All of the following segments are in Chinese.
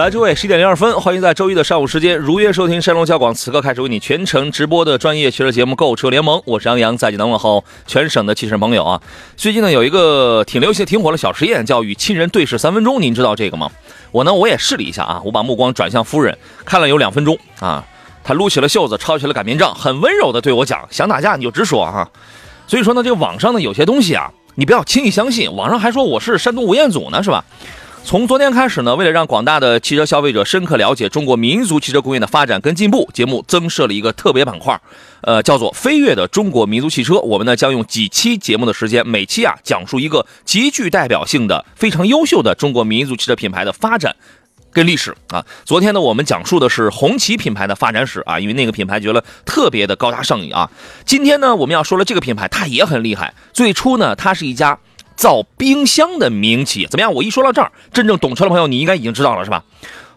来，诸位，十一点零二分，欢迎在周一的上午时间如约收听山东交广此刻开始为你全程直播的专业汽车节目《购车联盟》，我是杨洋，在济南问候全省的汽车朋友啊。最近呢，有一个挺流行、挺火的小实验，叫与亲人对视三分钟，您知道这个吗？我呢，我也试了一下啊，我把目光转向夫人，看了有两分钟啊，她撸起了袖子，抄起了擀面杖，很温柔的对我讲：“想打架你就直说哈。”所以说呢，这个网上呢有些东西啊，你不要轻易相信，网上还说我是山东吴彦祖呢，是吧？从昨天开始呢，为了让广大的汽车消费者深刻了解中国民族汽车工业的发展跟进步，节目增设了一个特别板块，呃，叫做“飞跃的中国民族汽车”。我们呢将用几期节目的时间，每期啊讲述一个极具代表性的、非常优秀的中国民族汽车品牌的发展跟历史啊。昨天呢，我们讲述的是红旗品牌的发展史啊，因为那个品牌觉得特别的高大上瘾啊。今天呢，我们要说了这个品牌，它也很厉害。最初呢，它是一家。造冰箱的名企业怎么样？我一说到这儿，真正懂车的朋友，你应该已经知道了，是吧？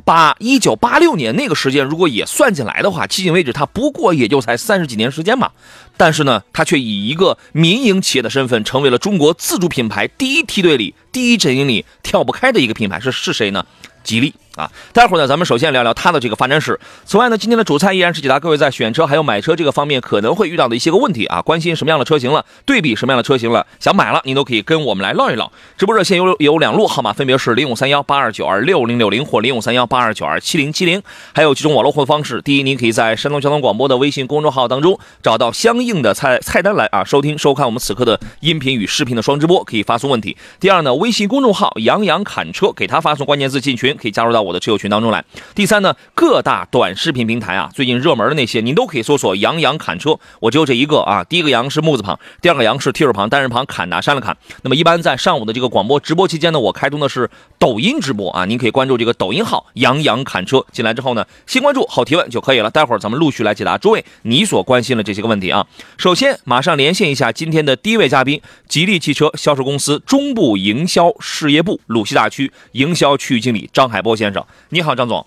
把一九八六年那个时间如果也算进来的话，迄今为止，它不过也就才三十几年时间嘛。但是呢，它却以一个民营企业的身份，成为了中国自主品牌第一梯队里、第一阵营里跳不开的一个品牌。是是谁呢？吉利。啊，待会儿呢，咱们首先聊聊它的这个发展史。此外呢，今天的主菜依然是解答各位在选车还有买车这个方面可能会遇到的一些个问题啊。关心什么样的车型了，对比什么样的车型了，想买了，您都可以跟我们来唠一唠。直播热线有有两路号码，分别是零五三幺八二九二六零六零或零五三幺八二九二七零七零。还有几种网络互动方式：第一，您可以在山东交通广播的微信公众号当中找到相应的菜菜单栏啊，收听收看我们此刻的音频与视频的双直播，可以发送问题。第二呢，微信公众号杨洋侃车，给他发送关键字进群，可以加入到我的车友群当中来。第三呢，各大短视频平台啊，最近热门的那些，您都可以搜索“杨洋侃车”，我只有这一个啊。第一个“杨”是木字旁，第二个“杨”是提手旁，单人旁，砍拿山了砍。那么一般在上午的这个广播直播期间呢，我开通的是抖音直播啊，您可以关注这个抖音号“杨洋侃车”，进来之后呢，先关注后提问就可以了。待会儿咱们陆续来解答诸位你所关心的这些个问题啊。首先，马上连线一下今天的第一位嘉宾，吉利汽车销售公司中部营销事业部鲁西大区营销区域经理张海波先生，你好，张总。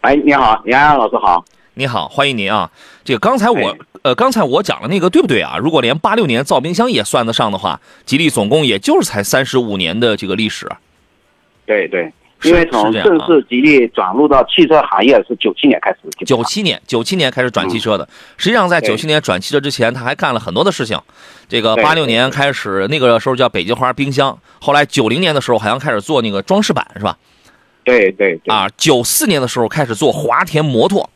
哎，你好，杨洋老师好，你好，欢迎您啊！这个刚才我呃，刚才我讲的那个对不对啊？如果连八六年造冰箱也算得上的话，吉利总共也就是才三十五年的这个历史。对对，因为从正式吉利转入到汽车行业是九七年开始。九七年，九七年开始转汽车的。实际上，在九七年转汽车之前，他还干了很多的事情。这个八六年开始，那个时候叫北极花冰箱，后来九零年的时候好像开始做那个装饰板，是吧？对对啊，九四年的时候开始做华田摩托，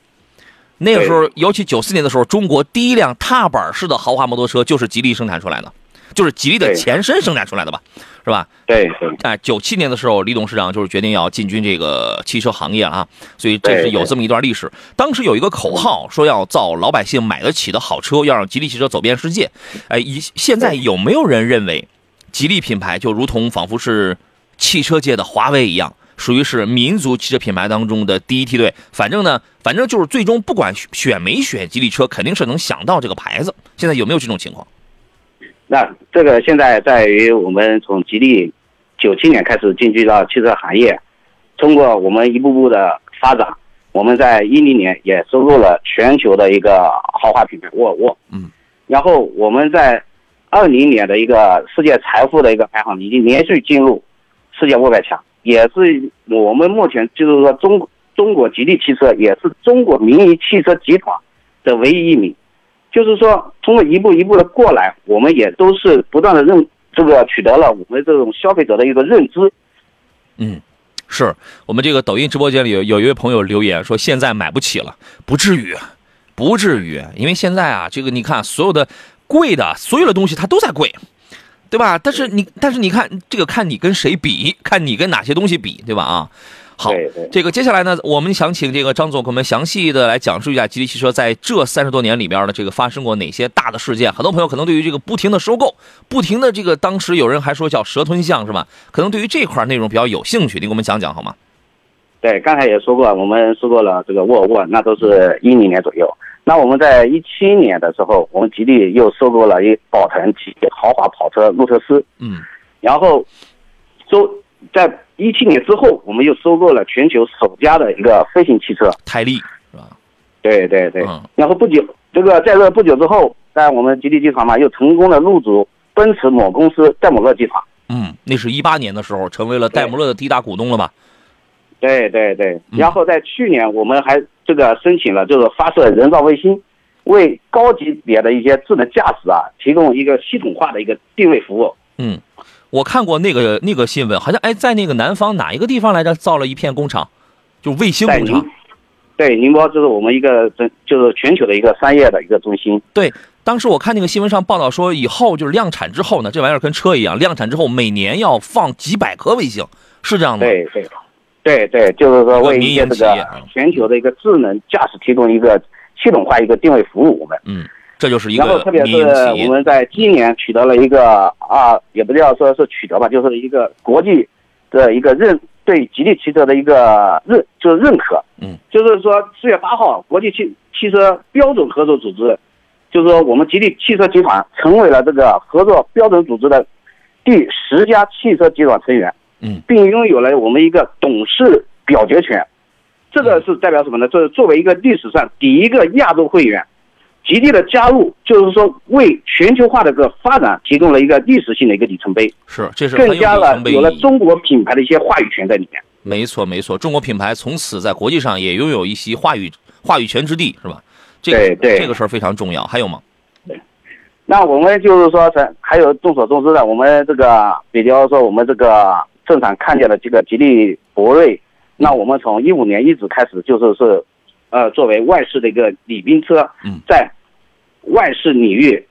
那个时候，尤其九四年的时候，中国第一辆踏板式的豪华摩托车就是吉利生产出来的，就是吉利的前身生产出来的吧，是吧？对对。哎，九七年的时候，李董事长就是决定要进军这个汽车行业啊，所以这是有这么一段历史。当时有一个口号说要造老百姓买得起的好车，要让吉利汽车走遍世界。哎，一现在有没有人认为，吉利品牌就如同仿佛是汽车界的华为一样？属于是民族汽车品牌当中的第一梯队，反正呢，反正就是最终不管选没选吉利车，肯定是能想到这个牌子。现在有没有这种情况？那这个现在在于我们从吉利九七年开始进军到汽车行业，通过我们一步步的发展，我们在一零年也收购了全球的一个豪华品牌沃尔沃。嗯，然后我们在二零年的一个世界财富的一个排行已经连续进入世界五百强。也是我们目前就是说中中国吉利汽车也是中国民营汽车集团的唯一一名，就是说通过一步一步的过来，我们也都是不断的认这个取得了我们这种消费者的一个认知。嗯，是我们这个抖音直播间里有有一位朋友留言说现在买不起了，不至于，不至于，因为现在啊，这个你看所有的贵的所有的东西它都在贵。对吧？但是你，但是你看这个，看你跟谁比，看你跟哪些东西比，对吧？啊，好这个接下来呢，我们想请这个张总给我们详细的来讲述一下吉利汽车在这三十多年里边的这个发生过哪些大的事件。很多朋友可能对于这个不停的收购、不停的这个，当时有人还说叫蛇吞象是吧？可能对于这块内容比较有兴趣，你给我们讲讲好吗？对，刚才也说过，我们说过了这个沃尔沃，那都是一零年左右。那我们在一七年的时候，我们吉利又收购了一宝腾旗豪华跑车路特斯，嗯然后收在一七年之后，我们又收购了全球首家的一个飞行汽车。泰利是吧？对对对，嗯然后不久，这个在这不久之后，在我们吉利集团嘛，又成功的入主奔驰某公司戴姆勒集团。嗯，那是一八年的时候，成为了戴姆勒的第一大股东了吧？对对对，嗯然后在去年我们还这个申请了，就是发射人造卫星，为高级别的一些智能驾驶啊提供一个系统化的一个定位服务。嗯，我看过那个那个新闻，好像哎，在那个南方哪一个地方来着，造了一片工厂，就卫星工厂。，对宁波就是我们一个真就是全球的一个商业的一个中心。对，当时我看那个新闻上报道说，以后就是量产之后呢，这玩意儿跟车一样，量产之后每年要放几百颗卫星，是这样吗？对对对对对，就是说为一些这个全球的一个智能驾驶提供一个系统化一个定位服务。我们。嗯，这就是一然后个特别是。我们在今年取得了一个啊，也不叫说是取得吧，就是一个国际的一个认对吉利汽车的一个认就是认可。嗯，就是说四月八号，国际汽汽车标准合作组织，就是说我们吉利汽车集团成为了这个合作标准组织的第十家汽车集团成员。嗯，并拥有了我们一个董事表决权。这个是代表什么呢？这是作为一个历史上第一个亚洲会员，极力的加入，就是说为全球化的一个发展提供了一个历史性的一个里程碑，是，这是更加了。有了中国品牌的一些话语权在里面。没错，没错，中国品牌从此在国际上也拥有一席话语话语权之地，是吧？这个这个事儿非常重要。还有吗？对那我们就是说，咱还有众所周知的，我们这个，比如说我们这个正常看见的这个吉利博瑞，那我们从一五年一直开始就是是，呃，作为外事的一个礼宾车嗯，在外事领域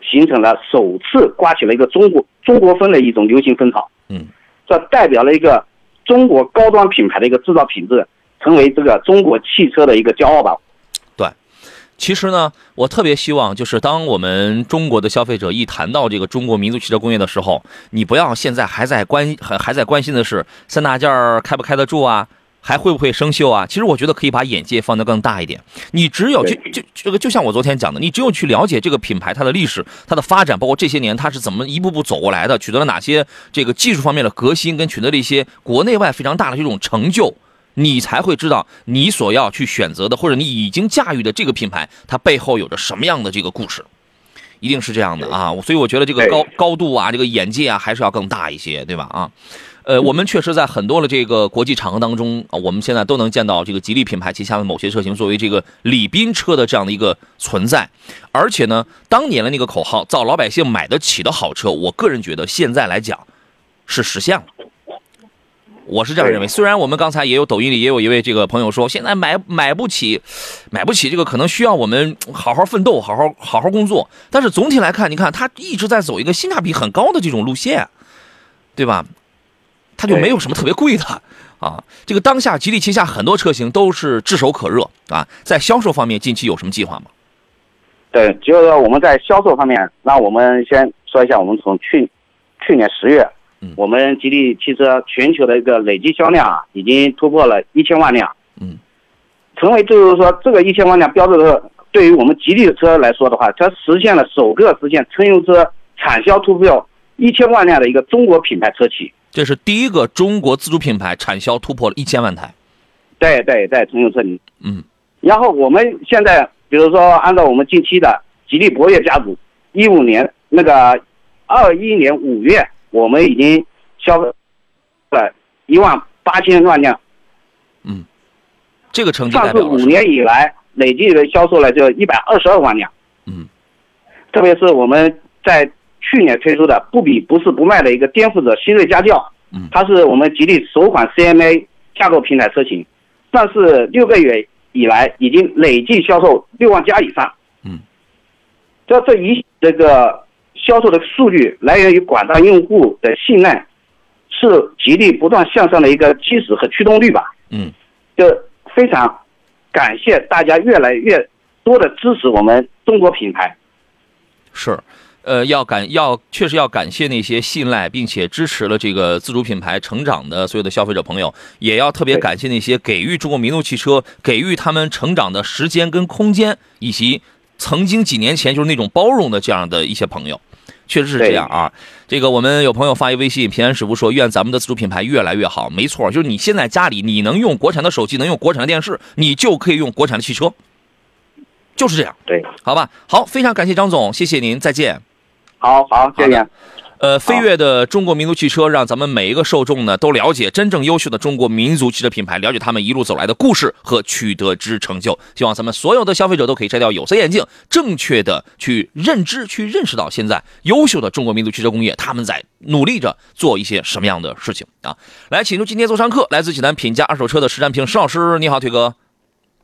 形成了首次刮起了一个中国中国风的一种流行风潮。嗯，这代表了一个中国高端品牌的一个制造品质，成为这个中国汽车的一个骄傲吧。其实呢，我特别希望，就是当我们中国的消费者一谈到这个中国民族汽车工业的时候，你不要现在还在关还还在关心的是三大件儿开不开得住啊，还会不会生锈啊？其实我觉得可以把眼界放得更大一点。你只有就就这个，就像我昨天讲的，你只有去了解这个品牌它的历史、它的发展，包括这些年它是怎么一步步走过来的，取得了哪些这个技术方面的革新，跟取得了一些国内外非常大的这种成就。你才会知道你所要去选择的，或者你已经驾驭的这个品牌，它背后有着什么样的这个故事，一定是这样的啊。所以我觉得这个高高度啊，这个眼界啊，还是要更大一些，对吧？啊，呃，我们确实在很多的这个国际场合当中啊，我们现在都能见到这个吉利品牌旗下的某些车型作为这个礼宾车的这样的一个存在。而且呢，当年的那个口号“造老百姓买得起的好车”，我个人觉得现在来讲是实现了。我是这样认为，虽然我们刚才也有抖音里也有一位这个朋友说，现在买买不起，买不起这个可能需要我们好好奋斗，好好好好工作。但是总体来看，你看它一直在走一个性价比很高的这种路线，对吧？它就没有什么特别贵的啊。这个当下吉利旗下很多车型都是炙手可热啊，在销售方面近期有什么计划吗？对，就是说我们在销售方面，那我们先说一下，我们从去去年十月嗯，我们吉利汽车全球的一个累计销量啊，已经突破了一千万辆，嗯，成为就是说这个一千万辆标志着，对于我们吉利的车来说的话，它实现了首个实现乘用车产销突破一千万辆的一个中国品牌车企。这是第一个中国自主品牌产销突破了一千万台。对对，在乘用车里。嗯然后我们现在，比如说按照我们近期的吉利博越家族，一五年那个二一年五月，我们已经销了一万八千万辆，嗯，这个成绩上市五？年以来累计的销售了就一百二十二万辆。嗯特别是我们在去年推出的不比不是不卖的一个颠覆者新锐家轿，嗯它是我们吉利首款 CMA 架构平台车型，上市六个月以来已经累计销售六万加以上。嗯，这这一这个销售的数据来源于广大用户的信赖，是吉利不断向上的一个基石和驱动力吧。嗯，就非常感谢大家越来越多的支持我们中国品牌。是。呃，要感要确实要感谢那些信赖并且支持了这个自主品牌成长的所有的消费者朋友，也要特别感谢那些给予中国民族汽车给予他们成长的时间跟空间，以及曾经几年前就是那种包容的这样的一些朋友，确实是这样啊。这个我们有朋友发一微信，平安师傅说愿咱们的自主品牌越来越好。没错，就是你现在家里你能用国产的手机，能用国产的电视，你就可以用国产的汽车，就是这样。对，好吧，好，非常感谢张总，谢谢您，再见。好好，谢谢。呃，飞跃的中国民族汽车，让咱们每一个受众呢都了解真正优秀的中国民族汽车品牌，了解他们一路走来的故事和取得之成就。希望咱们所有的消费者都可以摘掉有色眼镜，正确的去认知、去认识到现在优秀的中国民族汽车工业他们在努力着做一些什么样的事情啊！来，请出今天做上课，来自济南品家二手车的实战评石老师，你好，腿哥。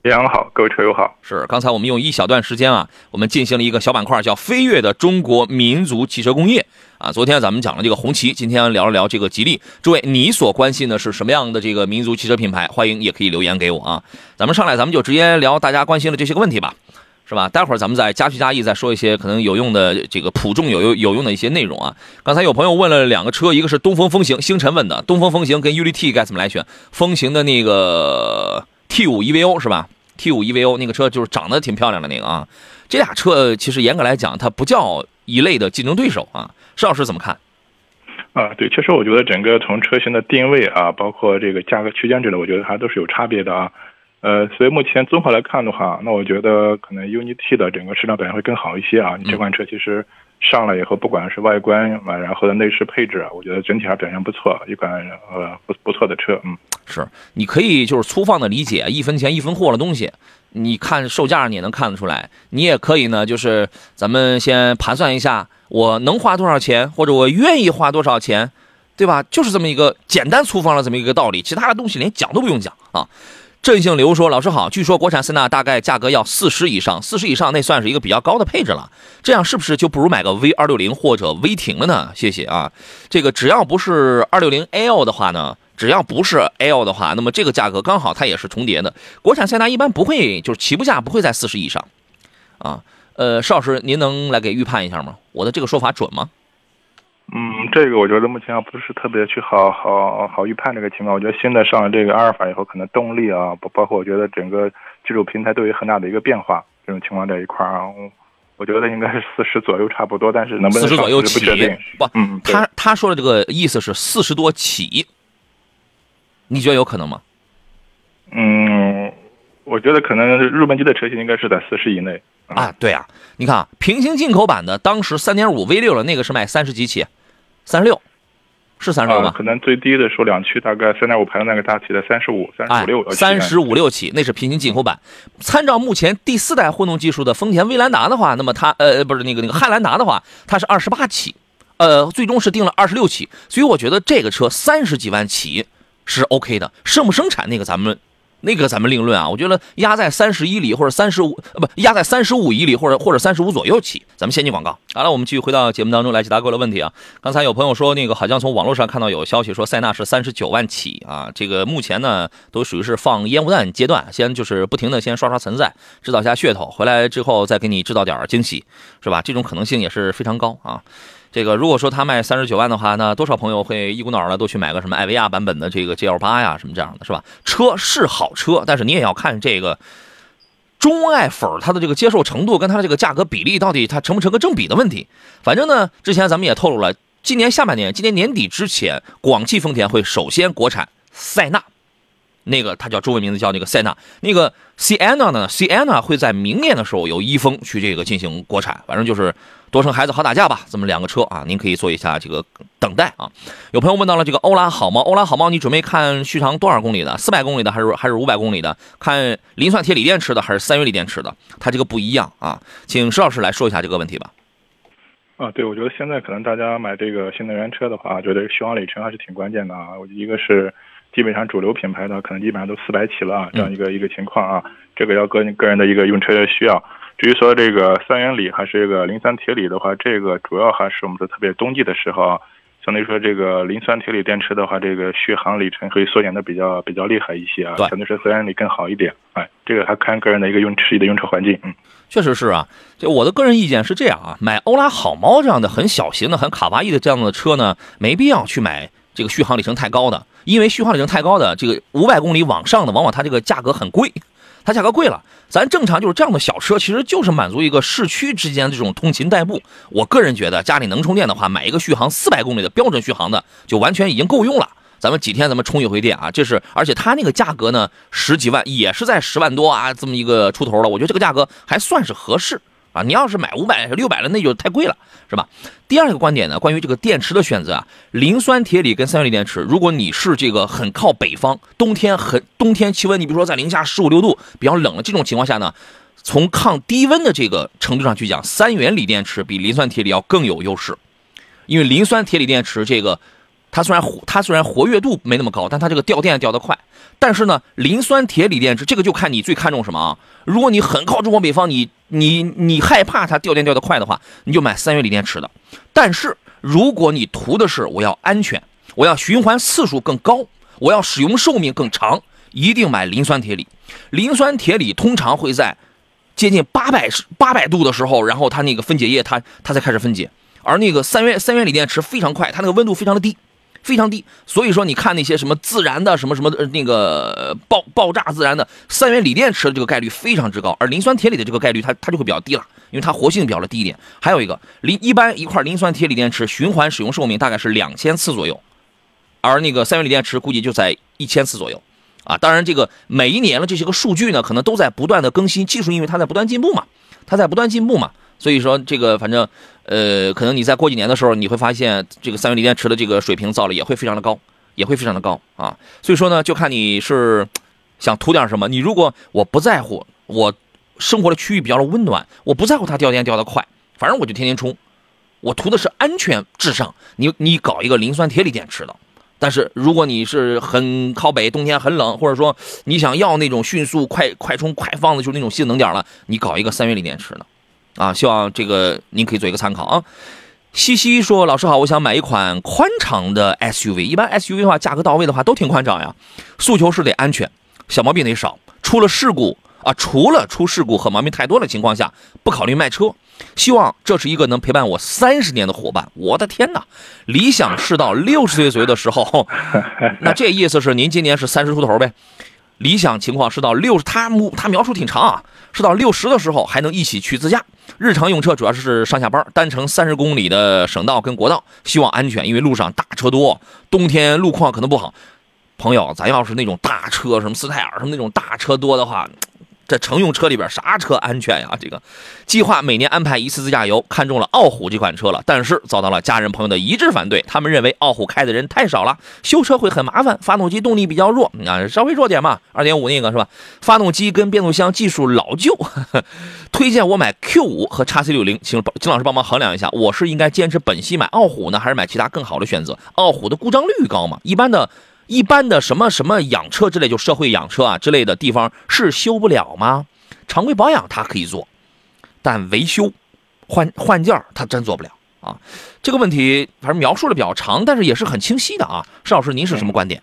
杨好，各位车友好。是，刚才我们用一小段时间啊，我们进行了一个小板块，叫“飞跃的中国民族汽车工业”啊。昨天咱们讲了这个红旗，今天聊了聊这个吉利。诸位，你所关心的是什么样的这个民族汽车品牌？欢迎也可以留言给我啊。咱们上来，咱们就直接聊大家关心的这些个问题吧，是吧？待会儿咱们再加叙加意，再说一些可能有用的这个普众有有有用的一些内容啊。刚才有朋友问了两个车，一个是东风风行，星辰问的东风风行跟 U T 该怎么来选？风行的那个 T 五 EVO 是吧？T 五 EVO 那个车就是长得挺漂亮的那个啊，这俩车其实严格来讲，它不叫一类的竞争对手啊。邵老师怎么看？啊，对，确实我觉得整个从车型的定位啊，包括这个价格区间之类，我觉得还都是有差别的啊。呃，所以目前综合来看的话，那我觉得可能 UNI-T 的整个市场表现会更好一些啊。你这款车其实上来以后，不管是外观啊，然后的内饰配置，我觉得整体还表现不错，一款呃不不错的车，嗯。是，你可以就是粗放的理解，一分钱一分货的东西，你看售价你也能看得出来。你也可以呢，就是咱们先盘算一下，我能花多少钱，或者我愿意花多少钱，对吧？就是这么一个简单粗放的这么一个道理，其他的东西连讲都不用讲啊。郑姓刘说：“老师好，据说国产塞纳大概价格要四十以上，四十以上那算是一个比较高的配置了。这样是不是就不如买个 V 二六零或者威霆了呢？谢谢啊。这个只要不是二六零 L 的话呢？”只要不是 L 的话，那么这个价格刚好它也是重叠的。国产塞纳一般不会就是起步价不会在四十以上，啊，呃，邵老师您能来给预判一下吗？我的这个说法准吗？嗯，这个我觉得目前不是特别去好好好预判这个情况。我觉得现在上了这个阿尔法以后，可能动力啊，包包括我觉得整个技术平台都有很大的一个变化。这种情况在一块儿啊，我觉得应该是四十左右差不多，但是能不能四十左右起？不，嗯，他他说的这个意思是四十多起。你觉得有可能吗？嗯，我觉得可能入门级的车型应该是在四十以内啊。对啊，你看啊，平行进口版的当时三点五 V 六的那个是卖三十几起，三十六，是三十六吗？可能最低的时候两驱大概三点五排的那个大起的三十五、三十五六三十五六起，那是平行进口版。参照目前第四代混动技术的丰田威兰达的话，那么它呃不是那个那个汉兰达的话，它是二十八起，呃，最终是定了二十六起。所以我觉得这个车三十几万起。是 OK 的，生不生产那个咱们，那个咱们另论啊。我觉得压在三十一里或者三十五，不，压在三十五以里或者或者三十五左右起。咱们先进广告。好了，我们继续回到节目当中来解答各位的问题啊。刚才有朋友说那个好像从网络上看到有消息说塞纳是三十九万起啊。这个目前呢都属于是放烟雾弹阶段，先就是不停的先刷刷存在，制造一下噱头，回来之后再给你制造点惊喜，是吧？这种可能性也是非常高啊。这个如果说它卖三十九万的话，那多少朋友会一股脑儿的都去买个什么艾维亚版本的这个 GL 八呀，什么这样的，是吧？车是好车，但是你也要看这个中爱粉它的这个接受程度跟它的这个价格比例到底它成不成个正比的问题。反正呢，之前咱们也透露了，今年下半年，今年年底之前，广汽丰田会首先国产塞纳。那个它叫中文名字叫那个塞纳，那个 Sienna 呢？Sienna 会在明年的时候由一丰去这个进行国产，反正就是多生孩子好打架吧，这么两个车啊，您可以做一下这个等待啊。有朋友问到了这个欧拉好猫，欧拉好猫，你准备看续航多少公里的？四百公里的还是还是五百公里的？看磷酸铁锂电池的还是三元锂电池的？它这个不一样啊，请石老师来说一下这个问题吧。啊，对，我觉得现在可能大家买这个新能源车的话，觉得续航里程还是挺关键的啊。一个是。基本上主流品牌的可能基本上都四百起了啊，这样一个一个情况啊，这个要个个人的一个用车的需要。至于说这个三元锂还是这个磷酸铁锂的话，这个主要还是我们说特别冬季的时候啊，相对于说这个磷酸铁锂电池的话，这个续航里程可以缩减的比较比较厉害一些啊，对相对说三元锂更好一点。哎，这个还看个人的一个用实际的用车环境。嗯，确实是啊，就我的个人意见是这样啊，买欧拉好猫这样的很小型的、很卡哇伊的这样的车呢，没必要去买这个续航里程太高的，因为续航里程太高的这个五百公里往上的，往往它这个价格很贵，它价格贵了。咱正常就是这样的小车，其实就是满足一个市区之间这种通勤代步。我个人觉得家里能充电的话，买一个续航四百公里的标准续航的，就完全已经够用了。咱们几天咱们充一回电啊，这是而且它那个价格呢十几万，也是在十万多啊这么一个出头了，我觉得这个价格还算是合适啊。你要是买五百六百的，那就太贵了，是吧？第二个观点呢，关于这个电池的选择啊，磷酸铁锂跟三元锂电池，如果你是这个很靠北方，冬天很冬天气温，你比如说在零下十五六度，比较冷的这种情况下呢，从抗低温的这个程度上去讲，三元锂电池比磷酸铁锂要更有优势，因为磷酸铁锂电池这个。它虽然活，它虽然活跃度没那么高，但它这个掉电掉得快。但是呢，磷酸铁锂电池这个就看你最看重什么啊？如果你很靠中国北方，你你你害怕它掉电掉得快的话，你就买三元锂电池的。但是如果你图的是我要安全，我要循环次数更高，我要使用寿命更长，一定买磷酸铁锂。磷酸铁锂通常会在接近八百八百度的时候，然后它那个分解液它它才开始分解，而那个三元三元锂电池非常快，它那个温度非常的低。非常低，所以说你看那些什么自燃的什么什么呃那个爆爆炸自燃的三元锂电池的这个概率非常之高，而磷酸铁锂的这个概率它它就会比较低了，因为它活性比较的低一点。还有一个磷一般一块磷酸铁锂电池循环使用寿命大概是两千次左右，而那个三元锂电池估计就在一千次左右，啊，当然这个每一年的这些个数据呢，可能都在不断的更新，技术因为它在不断进步嘛，它在不断进步嘛，所以说这个反正。呃，可能你在过几年的时候，你会发现这个三元锂电池的这个水平造了也会非常的高，也会非常的高啊。所以说呢，就看你是想图点什么。你如果我不在乎，我生活的区域比较的温暖，我不在乎它掉电掉的快，反正我就天天充。我图的是安全至上。你你搞一个磷酸铁锂电池的，但是如果你是很靠北，冬天很冷，或者说你想要那种迅速快快充快放的，就是那种性能点了，你搞一个三元锂电池的。啊，希望这个您可以做一个参考啊。西西说：“老师好，我想买一款宽敞的 SUV。一般 SUV 的话，价格到位的话都挺宽敞呀。诉求是得安全，小毛病得少。出了事故啊，除了出事故和毛病太多的情况下，不考虑卖车。希望这是一个能陪伴我三十年的伙伴。我的天哪，理想是到六十岁左右的时候，那这意思是您今年是三十出头呗？理想情况是到六十，他他描述挺长啊，是到六十的时候还能一起去自驾。”日常用车主要是上下班，单程三十公里的省道跟国道，希望安全，因为路上大车多，冬天路况可能不好。朋友，咱要是那种大车，什么斯泰尔什么那种大车多的话。这乘用车里边啥车安全呀？这个计划每年安排一次自驾游，看中了傲虎这款车了，但是遭到了家人朋友的一致反对。他们认为傲虎开的人太少了，修车会很麻烦，发动机动力比较弱啊，稍微弱点嘛，二点五那个是吧？发动机跟变速箱技术老旧，推荐我买 Q 五和叉 C 六零，请请老师帮忙衡量一下，我是应该坚持本溪买傲虎呢，还是买其他更好的选择？傲虎的故障率高吗？一般的。一般的什么什么养车之类，就社会养车啊之类的地方是修不了吗？常规保养它可以做，但维修、换换件儿它真做不了啊。这个问题反正描述的比较长，但是也是很清晰的啊。邵老师，您是什么观点？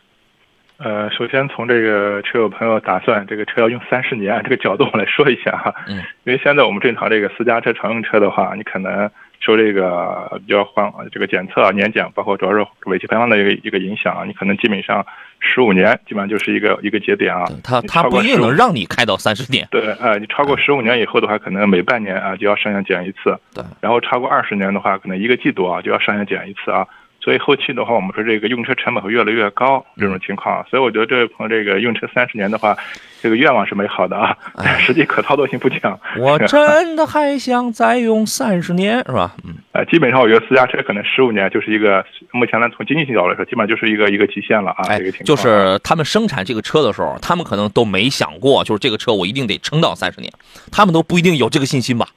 呃，首先从这个车友朋友打算这个车要用三十年这个角度我来说一下哈。嗯。因为现在我们正常这个私家车常用车的话，你可能。受这个比较换这个检测啊、年检，包括主要是尾气排放的一个一个影响啊，你可能基本上十五年基本上就是一个一个节点啊。它它不一定能让你开到三十年。对，呃，你超过十五年以后的话，可能每半年啊就要上下检一次。对。然后超过二十年的话，可能一个季度啊就要上下检一次啊。所以后期的话，我们说这个用车成本会越来越高这种情况。所以我觉得这位朋友这个用车三十年的话。这个愿望是美好的啊，实际可操作性不强。我真的还想再用三十年，是吧？嗯，呃，基本上我觉得私家车可能十五年就是一个目前呢从经济性角度来说，基本上就是一个一个极限了啊。这个情况就是他们生产这个车的时候，他们可能都没想过，就是这个车我一定得撑到三十年，他们都不一定有这个信心吧？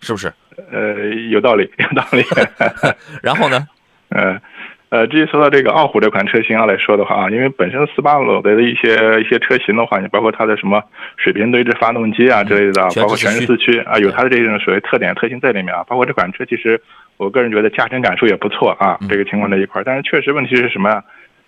是不是？呃，有道理，有道理。然后呢？呃。呃，至于说到这个傲虎这款车型啊来说的话啊，因为本身斯巴鲁的一些一些车型的话，你包括它的什么水平对置发动机啊之类的，包括全时四驱啊，有它的这种所谓特点特性在里面啊。包括这款车，其实我个人觉得驾乘感受也不错啊，这个情况这一块儿。但是确实问题是什么呀？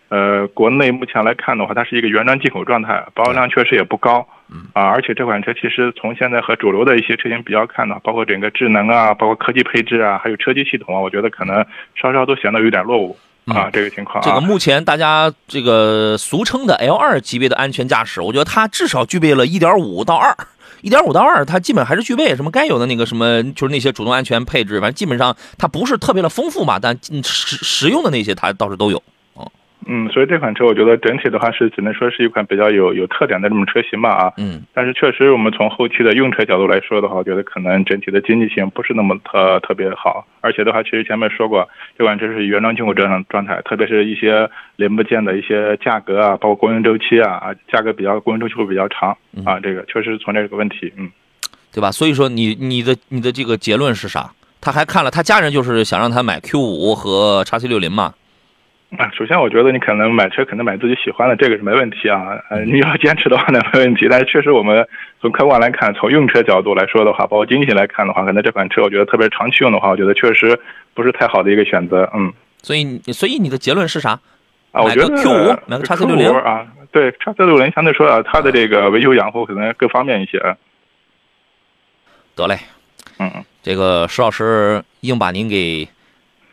呃，国内目前来看的话，它是一个原装进口状态，保有量确实也不高，啊，而且这款车其实从现在和主流的一些车型比较看呢，包括整个智能啊，包括科技配置啊，还有车机系统啊，我觉得可能稍稍都显得有点落伍啊，这个情况。这个目前大家这个俗称的 L 二级别的安全驾驶，我觉得它至少具备了一点五到二，一点五到二，它基本还是具备什么该有的那个什么，就是那些主动安全配置，反正基本上它不是特别的丰富嘛，但实实用的那些它倒是都有。嗯，所以这款车我觉得整体的话是只能说是一款比较有有特点的这种车型吧啊。嗯。但是确实，我们从后期的用车角度来说的话，我觉得可能整体的经济性不是那么特特别好。而且的话，其实前面说过，这款车是原装进口这样状态，特别是一些零部件的一些价格啊，包括供应周期啊啊，价格比较供应周期会比较长啊，这个确实存在这个问题，嗯，对吧？所以说你你的你的这个结论是啥？他还看了他家人就是想让他买 Q 五和叉 C 六零嘛。啊，首先我觉得你可能买车可能买自己喜欢的，这个是没问题啊。呃，你要坚持的话呢没问题。但是确实我们从客观来看，从用车角度来说的话，包括经济来看的话，可能这款车我觉得特别长期用的话，我觉得确实不是太好的一个选择。嗯。所以，所以你的结论是啥？啊，我觉得 Q 五买个叉 C 六零啊，对，叉 C 六零相对说啊，它的这个维修养护可能更方便一些。得嘞，嗯，这个石老师硬把您给。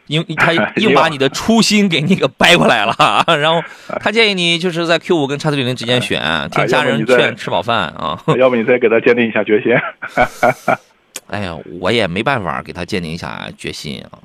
硬他 硬把你的初心给你给掰过来了，然后他建议你就是在 Q 五跟叉 C 六零之间选，听家人劝，吃饱饭啊。要不你再给他坚定一下决心。哎呀，我也没办法给他坚定一下决心啊。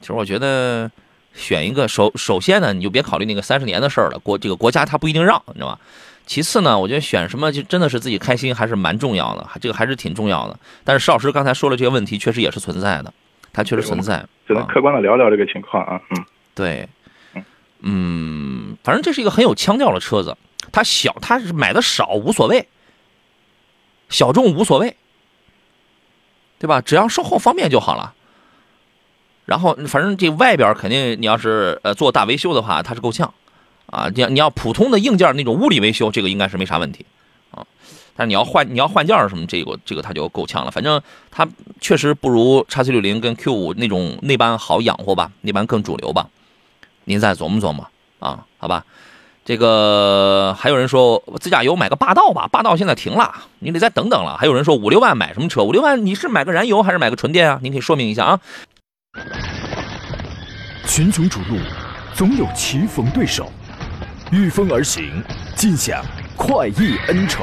其实我觉得选一个首首先呢，你就别考虑那个三十年的事儿了，国这个国家他不一定让，你知道吧？其次呢，我觉得选什么就真的是自己开心还是蛮重要的，这个还是挺重要的。但是邵老师刚才说了这个问题，确实也是存在的。它确实存在，只能客观的聊聊这个情况啊。嗯，对，嗯，反正这是一个很有腔调的车子。它小，它是买的少无所谓，小众无所谓，对吧？只要售后方便就好了。然后，反正这外边肯定，你要是呃做大维修的话，它是够呛啊。你要你要普通的硬件那种物理维修，这个应该是没啥问题。但你要换你要换件什么，这个这个它就够呛了。反正它确实不如叉 C 六零跟 Q 五那种那般好养活吧，那般更主流吧。您再琢磨琢磨啊，好吧。这个还有人说自驾游买个霸道吧，霸道现在停了，你得再等等了。还有人说五六万买什么车？五六万你是买个燃油还是买个纯电啊？您可以说明一下啊。群雄逐鹿，总有棋逢对手，御风而行，尽享快意恩仇。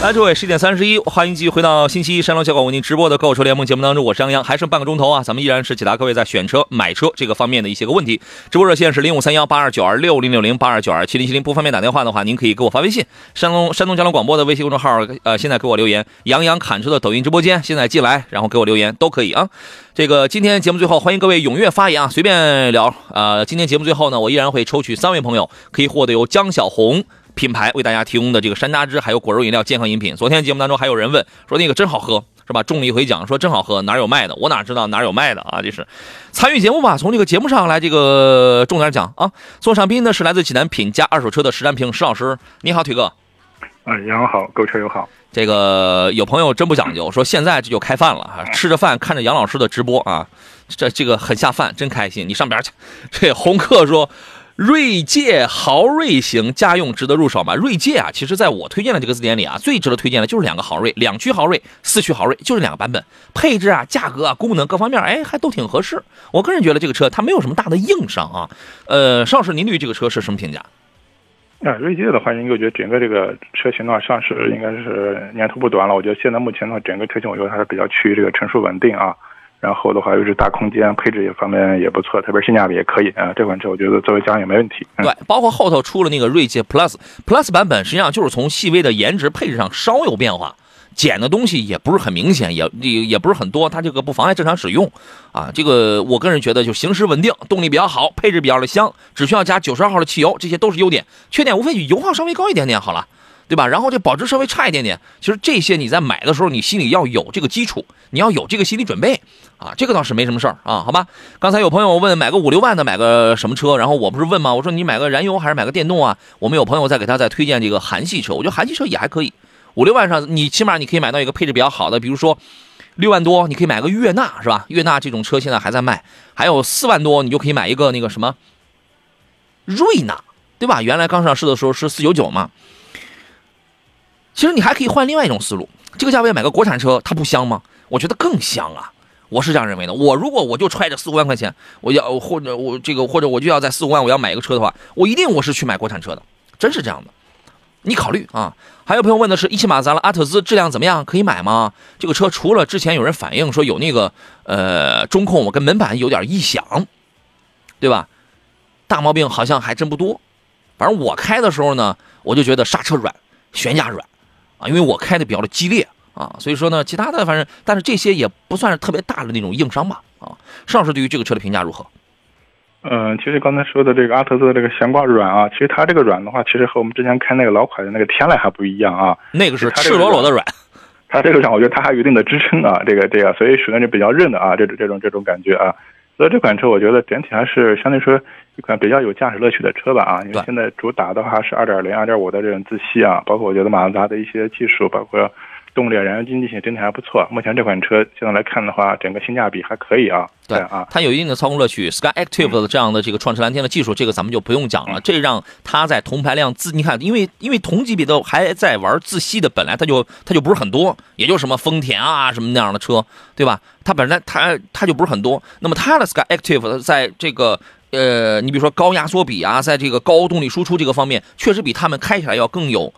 来，诸位，十一点三十一，欢迎继续回到星期一山东小广为您直播的购车联盟节目当中，我是杨洋，还剩半个钟头啊，咱们依然是解答各位在选车、买车这个方面的一些个问题。直播热线是零五三幺八二九二六零六零八二九二七零七零，不方便打电话的话，您可以给我发微信。山东山东交通广播的微信公众号，呃，现在给我留言。杨洋侃车的抖音直播间，现在进来，然后给我留言都可以啊。这个今天节目最后，欢迎各位踊跃发言啊，随便聊啊。今天节目最后呢，我依然会抽取三位朋友，可以获得由江小红。品牌为大家提供的这个山楂汁，还有果肉饮料健康饮品。昨天节目当中还有人问说那个真好喝是吧？中了一回奖，说真好喝，哪有卖的？我哪知道哪有卖的啊？这是参与节目吧，从这个节目上来这个中点奖啊！送上宾呢是来自济南品家二手车的石占平石老师，你好，腿哥。啊，杨好，购车友好。这个有朋友真不讲究，说现在这就开饭了，吃着饭看着杨老师的直播啊，这这个很下饭，真开心。你上边去。这红客说。锐界豪锐型家用值得入手吗？锐界啊，其实在我推荐的这个字典里啊，最值得推荐的就是两个豪锐，两驱豪锐、四驱豪锐，就是两个版本，配置啊、价格啊、功能各方面，哎，还都挺合适。我个人觉得这个车它没有什么大的硬伤啊。呃，邵师，您对于这个车是什么评价？啊，锐界的话，应该觉得整个这个车型的话，上市应该是年头不短了。我觉得现在目前的话，整个车型我觉得还是比较趋于这个成熟稳定啊。然后的话又是大空间，配置也方面也不错，特别性价比也可以啊。这款车我觉得作为家用也没问题。对，包括后头出了那个锐界 Plus Plus 版本，实际上就是从细微的颜值配置上稍有变化，减的东西也不是很明显，也也也不是很多，它这个不妨碍正常使用啊。这个我个人觉得就行驶稳定，动力比较好，配置比较的香，只需要加九十二号的汽油，这些都是优点。缺点无非油耗稍微高一点点，好了。对吧？然后这保值稍微差一点点，其实这些你在买的时候，你心里要有这个基础，你要有这个心理准备啊，这个倒是没什么事儿啊，好吧？刚才有朋友问买个五六万的买个什么车，然后我不是问吗？我说你买个燃油还是买个电动啊？我们有朋友在给他在推荐这个韩系车，我觉得韩系车也还可以，五六万上你起码你可以买到一个配置比较好的，比如说六万多你可以买个悦纳是吧？悦纳这种车现在还在卖，还有四万多你就可以买一个那个什么瑞纳，对吧？原来刚上市的时候是四九九嘛。其实你还可以换另外一种思路，这个价位买个国产车，它不香吗？我觉得更香啊！我是这样认为的。我如果我就揣着四五万块钱，我要或者我这个或者我就要在四五万我要买一个车的话，我一定我是去买国产车的，真是这样的。你考虑啊。还有朋友问的是，一汽马自达阿特兹质量怎么样？可以买吗？这个车除了之前有人反映说有那个呃中控我跟门板有点异响，对吧？大毛病好像还真不多。反正我开的时候呢，我就觉得刹车软，悬架软。啊，因为我开的比较的激烈啊，所以说呢，其他的反正，但是这些也不算是特别大的那种硬伤吧啊。邵老师对于这个车的评价如何？嗯，其实刚才说的这个阿特兹的这个悬挂软啊，其实它这个软的话，其实和我们之前开那个老款的那个天籁还不一样啊。那个是赤裸裸的软，它这个软我觉得它还有一定的支撑啊，这个这个，所以使用就比较韧的啊，这种这种这种感觉啊。所以这款车我觉得整体还是相对说一款比较有驾驶乐趣的车吧啊，因为现在主打的话是二点零、二点五的这种自吸啊，包括我觉得马自达的一些技术，包括。动力、燃油经济性整体还不错。目前这款车现在来看的话，整个性价比还可以啊。对啊，它有一定的操控乐趣。Sky Active 的这样的这个创驰蓝天的技术，这个咱们就不用讲了。这让它在同排量自，你看，因为因为同级别的还在玩自吸的，本来它就它就不是很多，也就什么丰田啊什么那样的车，对吧？它本来它它就不是很多。那么它的 Sky Active 在这个呃，你比如说高压缩比啊，在这个高动力输出这个方面，确实比他们开起来要更有。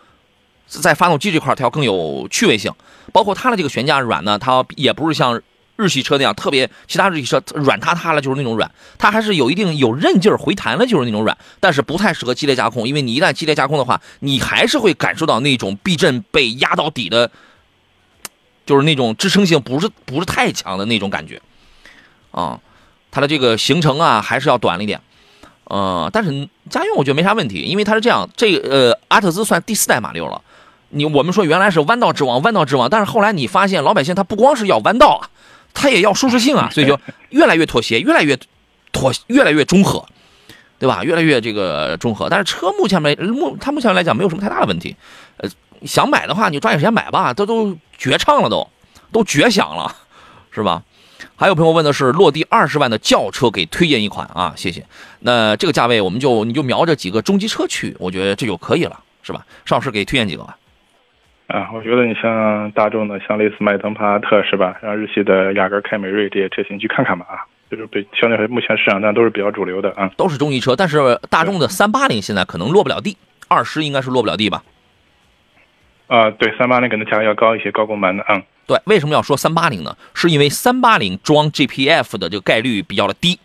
在发动机这块，它要更有趣味性，包括它的这个悬架软呢，它也不是像日系车那样特别，其他日系车软塌塌了就是那种软，它还是有一定有韧劲儿回弹了就是那种软，但是不太适合激烈驾控，因为你一旦激烈驾控的话，你还是会感受到那种避震被压到底的，就是那种支撑性不是不是太强的那种感觉，啊，它的这个行程啊还是要短了一点。呃，但是家用我觉得没啥问题，因为它是这样，这呃阿特兹算第四代马六了。你我们说原来是弯道之王，弯道之王，但是后来你发现老百姓他不光是要弯道啊，他也要舒适性啊，所以就越来越妥协，越来越妥，越来越中和，对吧？越来越这个中和。但是车目前没目，它目前来讲没有什么太大的问题。呃，想买的话你就抓紧时间买吧，这都绝唱了，都都绝响了，是吧？还有朋友问的是落地二十万的轿车，给推荐一款啊，谢谢。那这个价位我们就你就瞄着几个中级车去，我觉得这就可以了，是吧？邵老师给推荐几个吧。啊，我觉得你像大众的，像类似迈腾、帕萨特，是吧？像日系的雅阁、凯美瑞这些车型去看看吧啊，就是对，相对来目前市场上都是比较主流的啊。都是中级车，但是大众的三八零现在可能落不了地，二十应该是落不了地吧？啊，对，三八零可能价格要高一些，高功版的啊。对，为什么要说三八零呢？是因为三八零装 GPF 的这个概率比较的低，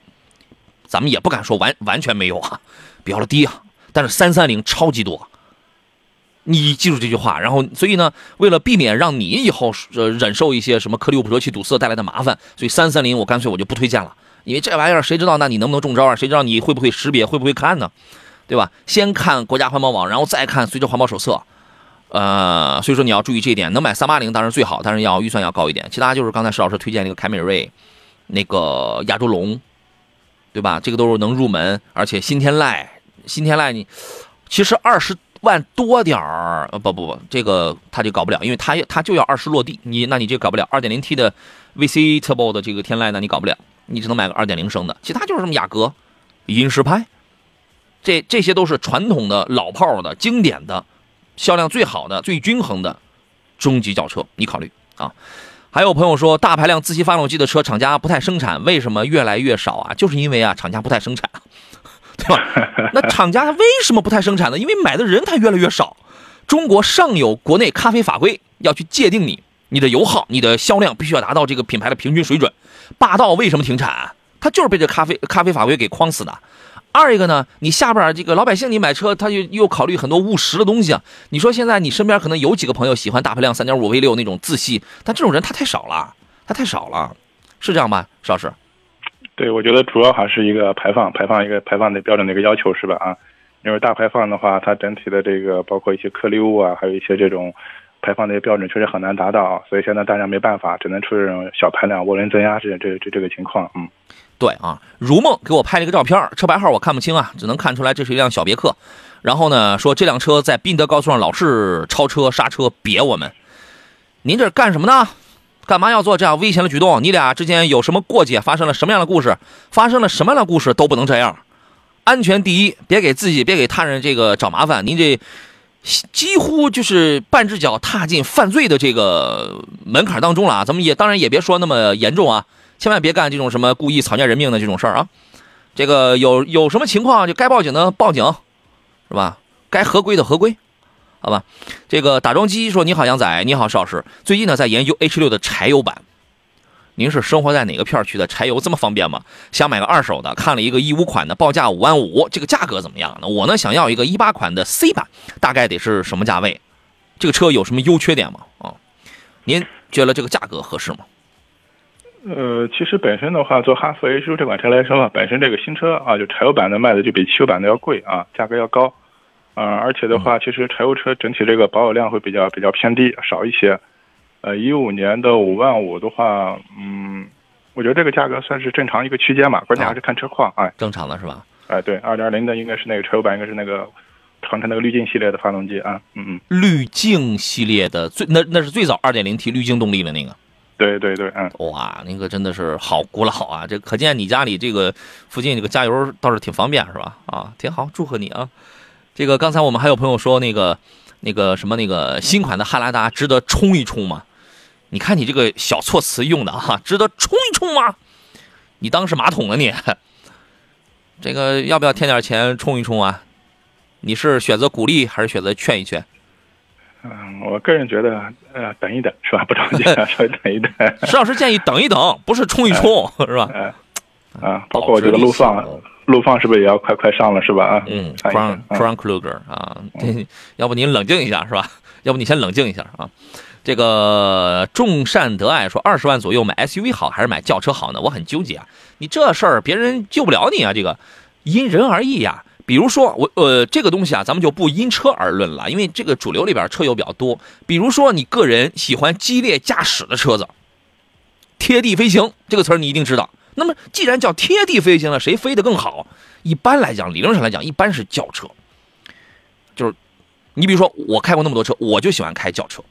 咱们也不敢说完完全没有啊，比较的低啊。但是三三零超级多，你记住这句话。然后，所以呢，为了避免让你以后呃忍受一些什么颗粒物破气堵塞带来的麻烦，所以三三零我干脆我就不推荐了，因为这玩意儿谁知道那你能不能中招啊？谁知道你会不会识别，会不会看呢？对吧？先看国家环保网，然后再看随着环保手册。呃，所以说你要注意这一点，能买三八零当然最好，但是要预算要高一点。其他就是刚才石老师推荐那个凯美瑞，那个亚洲龙，对吧？这个都是能入门，而且新天籁，新天籁你其实二十万多点儿，呃不不不，这个他就搞不了，因为他他就要二十落地，你那你这搞不了。二点零 T 的 VC Turbo 的这个天籁呢，你搞不了，你只能买个二点零升的。其他就是什么雅阁、英仕派，这这些都是传统的老炮的经典的。销量最好的、最均衡的中级轿车，你考虑啊？还有朋友说，大排量自吸发动机的车厂家不太生产，为什么越来越少啊？就是因为啊，厂家不太生产，对吧？那厂家为什么不太生产呢？因为买的人他越来越少。中国上有国内咖啡法规要去界定你，你的油耗、你的销量必须要达到这个品牌的平均水准。霸道为什么停产？它就是被这咖啡咖啡法规给框死的。二一个呢，你下边这个老百姓，你买车，他又又考虑很多务实的东西啊。你说现在你身边可能有几个朋友喜欢大排量三点五 V 六那种自吸，但这种人他太少了，他太少了，是这样吧，邵老师？对，我觉得主要还是一个排放，排放一个排放的标准的一个要求是吧？啊，因为大排放的话，它整体的这个包括一些颗粒物啊，还有一些这种排放的一些标准确实很难达到，所以现在大家没办法，只能出这种小排量涡轮增压这这这这个情况，嗯。对啊，如梦给我拍了一个照片，车牌号我看不清啊，只能看出来这是一辆小别克。然后呢，说这辆车在宾德高速上老是超车刹车别我们。您这干什么呢？干嘛要做这样危险的举动？你俩之间有什么过节？发生了什么样的故事？发生了什么样的故事都不能这样。安全第一，别给自己，别给他人这个找麻烦。您这几乎就是半只脚踏进犯罪的这个门槛当中了啊！咱们也当然也别说那么严重啊。千万别干这种什么故意草菅人命的这种事儿啊！这个有有什么情况就该报警的报警，是吧？该合规的合规，好吧？这个打桩机说：“你好，杨仔，你好，邵老师。最近呢，在研究 H 六的柴油版。您是生活在哪个片区的？柴油这么方便吗？想买个二手的，看了一个一五款的，报价五万五，这个价格怎么样呢？我呢，想要一个一八款的 C 版，大概得是什么价位？这个车有什么优缺点吗？啊？您觉得这个价格合适吗？”呃，其实本身的话，做哈弗 H 六这款车来说嘛，本身这个新车啊，就柴油版的卖的就比汽油版的要贵啊，价格要高，啊，而且的话，其实柴油车整体这个保有量会比较比较偏低，少一些。呃，一五年的五万五的话，嗯，我觉得这个价格算是正常一个区间吧，关键还是看车况，哎，正常的是吧？哎，对，二点零的应该是那个柴油版，应该是那个长城那个滤镜系列的发动机啊，嗯嗯，滤镜系列的最那那是最早二点零 T 滤镜动力的那个。对对对，嗯，哇，那个真的是好古老啊！这可见你家里这个附近这个加油倒是挺方便，是吧？啊，挺好，祝贺你啊！这个刚才我们还有朋友说那个那个什么那个新款的汉兰达值得冲一冲吗？你看你这个小措辞用的啊，值得冲一冲吗？你当是马桶啊你？这个要不要添点钱冲一冲啊？你是选择鼓励还是选择劝一劝？嗯，我个人觉得，呃，等一等是吧？不着急，稍微等一等。石老师建议等一等，不是冲一冲，是吧？啊，包括我觉得陆放，陆放是不是也要快快上了，是吧？啊，嗯，Frank Frank Kruger 啊，要不您冷静一下，是吧？要不你先冷静一下啊。这个众善得爱说，二十万左右买 SUV 好还是买轿车好呢？我很纠结啊。你这事儿别人救不了你啊，这个因人而异呀。比如说我呃这个东西啊，咱们就不因车而论了，因为这个主流里边车友比较多。比如说你个人喜欢激烈驾驶的车子，贴地飞行这个词儿你一定知道。那么既然叫贴地飞行了，谁飞得更好？一般来讲，理论上来讲，一般是轿车。就是你比如说我开过那么多车，我就喜欢开轿车。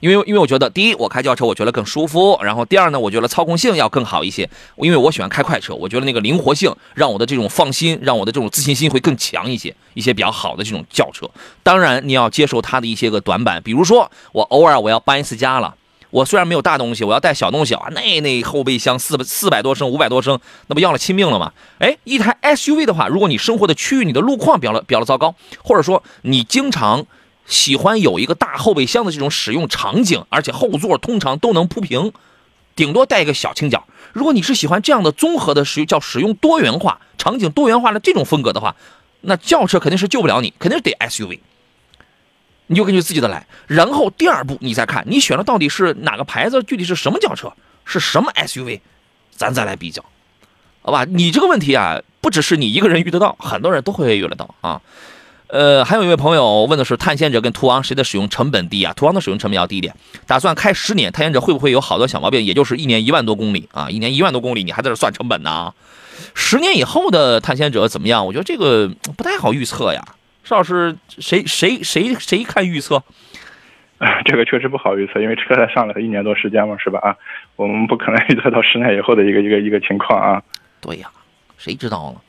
因为因为我觉得，第一，我开轿车我觉得更舒服，然后第二呢，我觉得操控性要更好一些，因为我喜欢开快车，我觉得那个灵活性让我的这种放心，让我的这种自信心会更强一些，一些比较好的这种轿车。当然，你要接受它的一些个短板，比如说我偶尔我要搬一次家了，我虽然没有大东西，我要带小东西啊，那那后备箱四四百多升、五百多升，那不要了亲命了吗？哎，一台 SUV 的话，如果你生活的区域你的路况比较比较糟糕，或者说你经常。喜欢有一个大后备箱的这种使用场景，而且后座通常都能铺平，顶多带一个小倾角。如果你是喜欢这样的综合的使用，叫使用多元化场景多元化的这种风格的话，那轿车肯定是救不了你，肯定是得 SUV。你就根据自己的来，然后第二步你再看你选的到底是哪个牌子，具体是什么轿车，是什么 SUV，咱再来比较，好吧？你这个问题啊，不只是你一个人遇得到，很多人都会遇得到啊。呃，还有一位朋友问的是探险者跟途昂谁的使用成本低啊？途昂的使用成本要低一点。打算开十年，探险者会不会有好多小毛病？也就是一年一万多公里啊，一年一万多公里，你还在这算成本呢？十年以后的探险者怎么样？我觉得这个不太好预测呀。邵老师，谁谁谁谁看预测？这个确实不好预测，因为车才上了一年多时间嘛，是吧？啊，我们不可能预测到十年以后的一个一个一个情况啊。对呀，谁知道呢？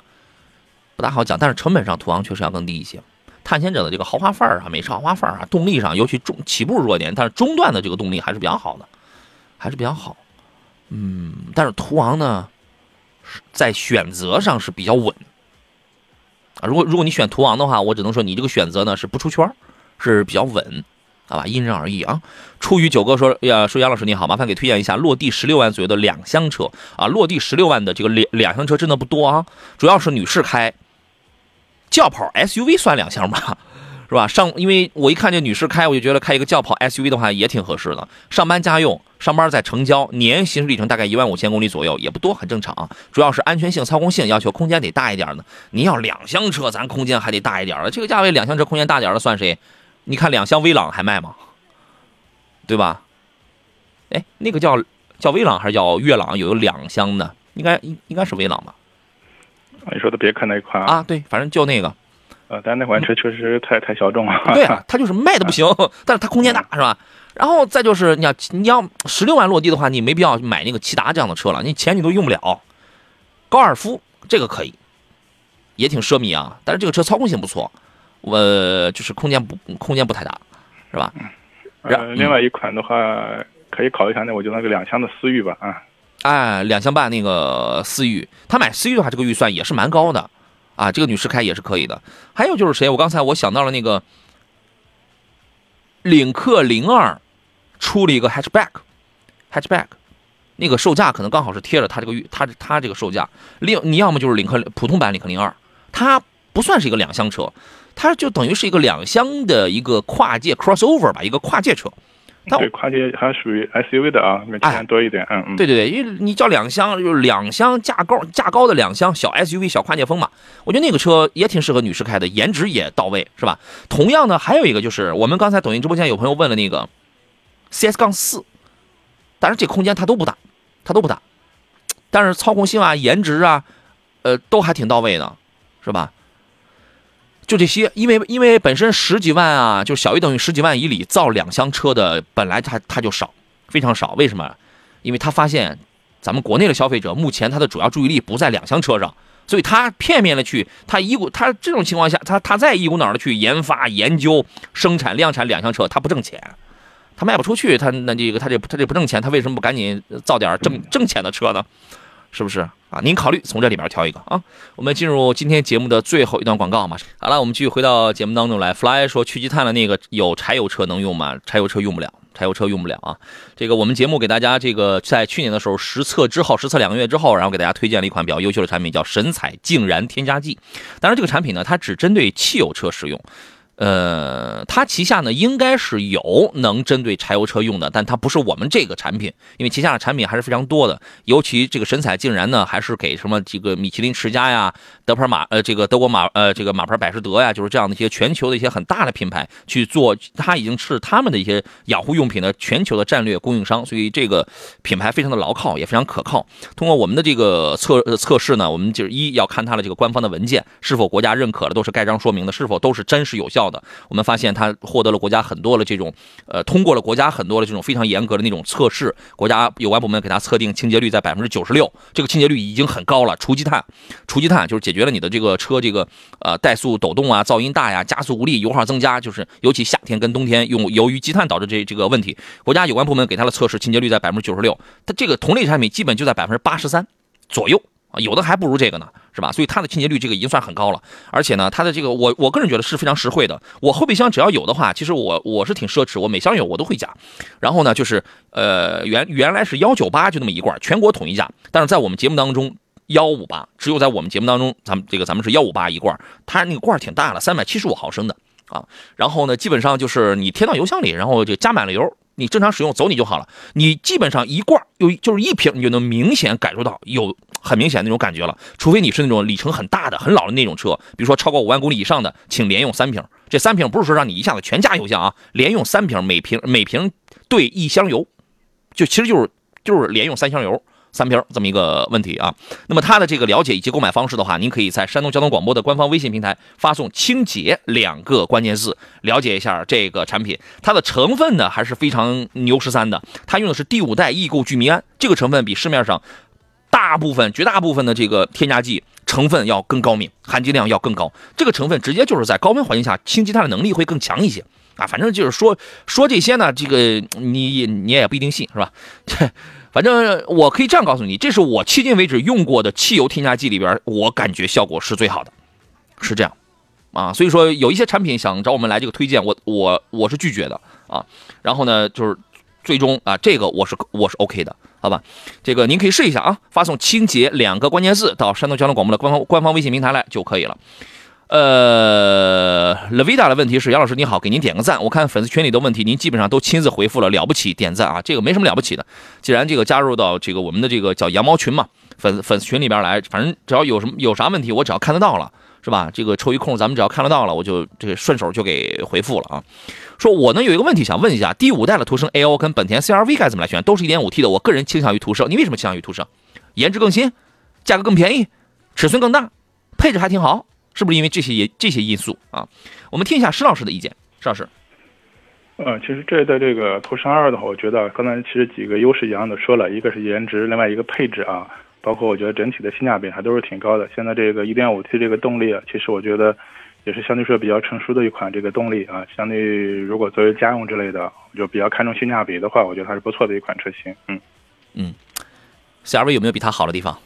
不大好讲，但是成本上途昂确实要更低一些。探险者的这个豪华范儿啊，美式豪华范儿啊，动力上尤其中起步弱点，但是中段的这个动力还是比较好的，还是比较好。嗯，但是途昂呢，在选择上是比较稳啊。如果如果你选途昂的话，我只能说你这个选择呢是不出圈，是比较稳好吧，因人而异啊。出于九哥说呀，说杨老师你好，麻烦给推荐一下落地十六万左右的两厢车啊。落地十六万的这个两两厢车真的不多啊，主要是女士开。轿跑 SUV 算两厢吧，是吧？上，因为我一看这女士开，我就觉得开一个轿跑 SUV 的话也挺合适的。上班家用，上班在城郊，年行驶里程大概一万五千公里左右，也不多，很正常。主要是安全性、操控性要求，空间得大一点的。你要两厢车，咱空间还得大一点的。这个价位两厢车空间大点的算谁？你看两厢威朗还卖吗？对吧？哎，那个叫叫威朗还是叫悦朗？有两厢的，应该应该是威朗吧？你说的别克那一款啊，对，反正就那个。呃，但那款车确实太太小众了。对啊，它就是卖的不行，但是它空间大，是吧？然后再就是你要你要十六万落地的话，你没必要买那个骐达这样的车了，你钱你都用不了。高尔夫这个可以，也挺奢靡啊，但是这个车操控性不错，我就是空间不空间不太大，是吧？呃，另外一款的话可以考虑一下，那我就那个两厢的思域吧，啊。哎，两厢半那个思域，他买思域的话，这个预算也是蛮高的。啊，这个女士开也是可以的。还有就是谁？我刚才我想到了那个领克零二出了一个 hatchback，hatchback，那个售价可能刚好是贴着它这个预，它它这个售价。另你要么就是领克普通版领克零二，它不算是一个两厢车，它就等于是一个两厢的一个跨界 crossover 吧，一个跨界车。对，跨界还属于 SUV 的啊，钱多一点，嗯嗯。对对对，因为你叫两厢，就是两厢价高价高的两厢小 SUV 小跨界风嘛，我觉得那个车也挺适合女士开的，颜值也到位，是吧？同样呢，还有一个就是我们刚才抖音直播间有朋友问了那个 CS 杠四，但是这空间它都不大，它都不大，但是操控性啊、颜值啊，呃，都还挺到位的，是吧？就这些，因为因为本身十几万啊，就小于等于十几万以里造两厢车的，本来它它就少，非常少。为什么？因为他发现咱们国内的消费者目前他的主要注意力不在两厢车上，所以他片面的去，他一股他这种情况下，他他再一股脑的去研发、研究、生产、量产两厢车，他不挣钱，他卖不出去，他那这个他这他这不挣钱，他为什么不赶紧造点挣挣钱的车呢？是不是啊？您考虑从这里边挑一个啊。我们进入今天节目的最后一段广告嘛。好了，我们继续回到节目当中来。Fly 说去积碳的那个有柴油车能用吗？柴油车用不了，柴油车用不了啊。这个我们节目给大家这个在去年的时候实测之后，实测两个月之后，然后给大家推荐了一款比较优秀的产品，叫神采净燃添加剂。当然，这个产品呢，它只针对汽油车使用。呃，它旗下呢应该是有能针对柴油车用的，但它不是我们这个产品，因为旗下的产品还是非常多的。尤其这个神采竟然呢，还是给什么这个米其林驰家呀、德牌马呃这个德国马呃这个马牌百事德呀，就是这样的一些全球的一些很大的品牌去做，它已经是他们的一些养护用品的全球的战略供应商，所以这个品牌非常的牢靠，也非常可靠。通过我们的这个测测试呢，我们就是一要看它的这个官方的文件是否国家认可的，都是盖章说明的，是否都是真实有效。的，我们发现它获得了国家很多的这种，呃，通过了国家很多的这种非常严格的那种测试，国家有关部门给它测定清洁率在百分之九十六，这个清洁率已经很高了。除积碳，除积碳就是解决了你的这个车这个呃怠速抖动啊、噪音大呀、加速无力、油耗增加，就是尤其夏天跟冬天用由于积碳导致这这个问题，国家有关部门给它的测试清洁率在百分之九十六，它这个同类产品基本就在百分之八十三左右。啊，有的还不如这个呢，是吧？所以它的清洁率这个已经算很高了，而且呢，它的这个我我个人觉得是非常实惠的。我后备箱只要有的话，其实我我是挺奢侈，我每箱有我都会加。然后呢，就是呃原原来是幺九八就那么一罐，全国统一价，但是在我们节目当中幺五八，只有在我们节目当中，咱们这个咱们是幺五八一罐，它那个罐挺大了，三百七十五毫升的啊。然后呢，基本上就是你贴到油箱里，然后就加满了油。你正常使用走你就好了，你基本上一罐有就是一瓶，你就能明显感受到有很明显那种感觉了。除非你是那种里程很大的、很老的那种车，比如说超过五万公里以上的，请连用三瓶。这三瓶不是说让你一下子全加油箱啊，连用三瓶，每瓶每瓶兑一箱油，就其实就是就是连用三箱油。三瓶这么一个问题啊，那么它的这个了解以及购买方式的话，您可以在山东交通广播的官方微信平台发送“清洁”两个关键字，了解一下这个产品。它的成分呢还是非常牛十三的，它用的是第五代异构聚醚胺，这个成分比市面上大部分、绝大部分的这个添加剂成分要更高明，含金量要更高。这个成分直接就是在高温环境下清积碳的能力会更强一些啊。反正就是说说这些呢，这个你你也不一定信是吧？反正我可以这样告诉你，这是我迄今为止用过的汽油添加剂里边，我感觉效果是最好的，是这样，啊，所以说有一些产品想找我们来这个推荐，我我我是拒绝的啊。然后呢，就是最终啊，这个我是我是 OK 的，好吧？这个您可以试一下啊，发送“清洁”两个关键字到山东交通广播的官方官方微信平台来就可以了。呃，Lavida 的问题是杨老师你好，给您点个赞。我看粉丝群里的问题，您基本上都亲自回复了，了不起，点赞啊！这个没什么了不起的。既然这个加入到这个我们的这个叫羊毛群嘛，粉粉丝群里边来，反正只要有什么有啥问题，我只要看得到了，是吧？这个抽一空，咱们只要看得到了，我就这个顺手就给回复了啊。说我呢有一个问题想问一下，第五代的途胜 L 跟本田 CRV 该怎么来选？都是一点五 T 的，我个人倾向于途胜。你为什么倾向于途胜？颜值更新，价格更便宜，尺寸更大，配置还挺好。是不是因为这些这些因素啊？我们听一下施老师的意见。施老师，呃，其实这的这个途胜二的话，我觉得刚才其实几个优势一样的说了，一个是颜值，另外一个配置啊，包括我觉得整体的性价比还都是挺高的。现在这个 1.5T 这个动力啊，其实我觉得也是相对说比较成熟的一款这个动力啊。相对如果作为家用之类的，就比较看重性价比的话，我觉得还是不错的一款车型。嗯嗯，CRV 有没有比它好的地方？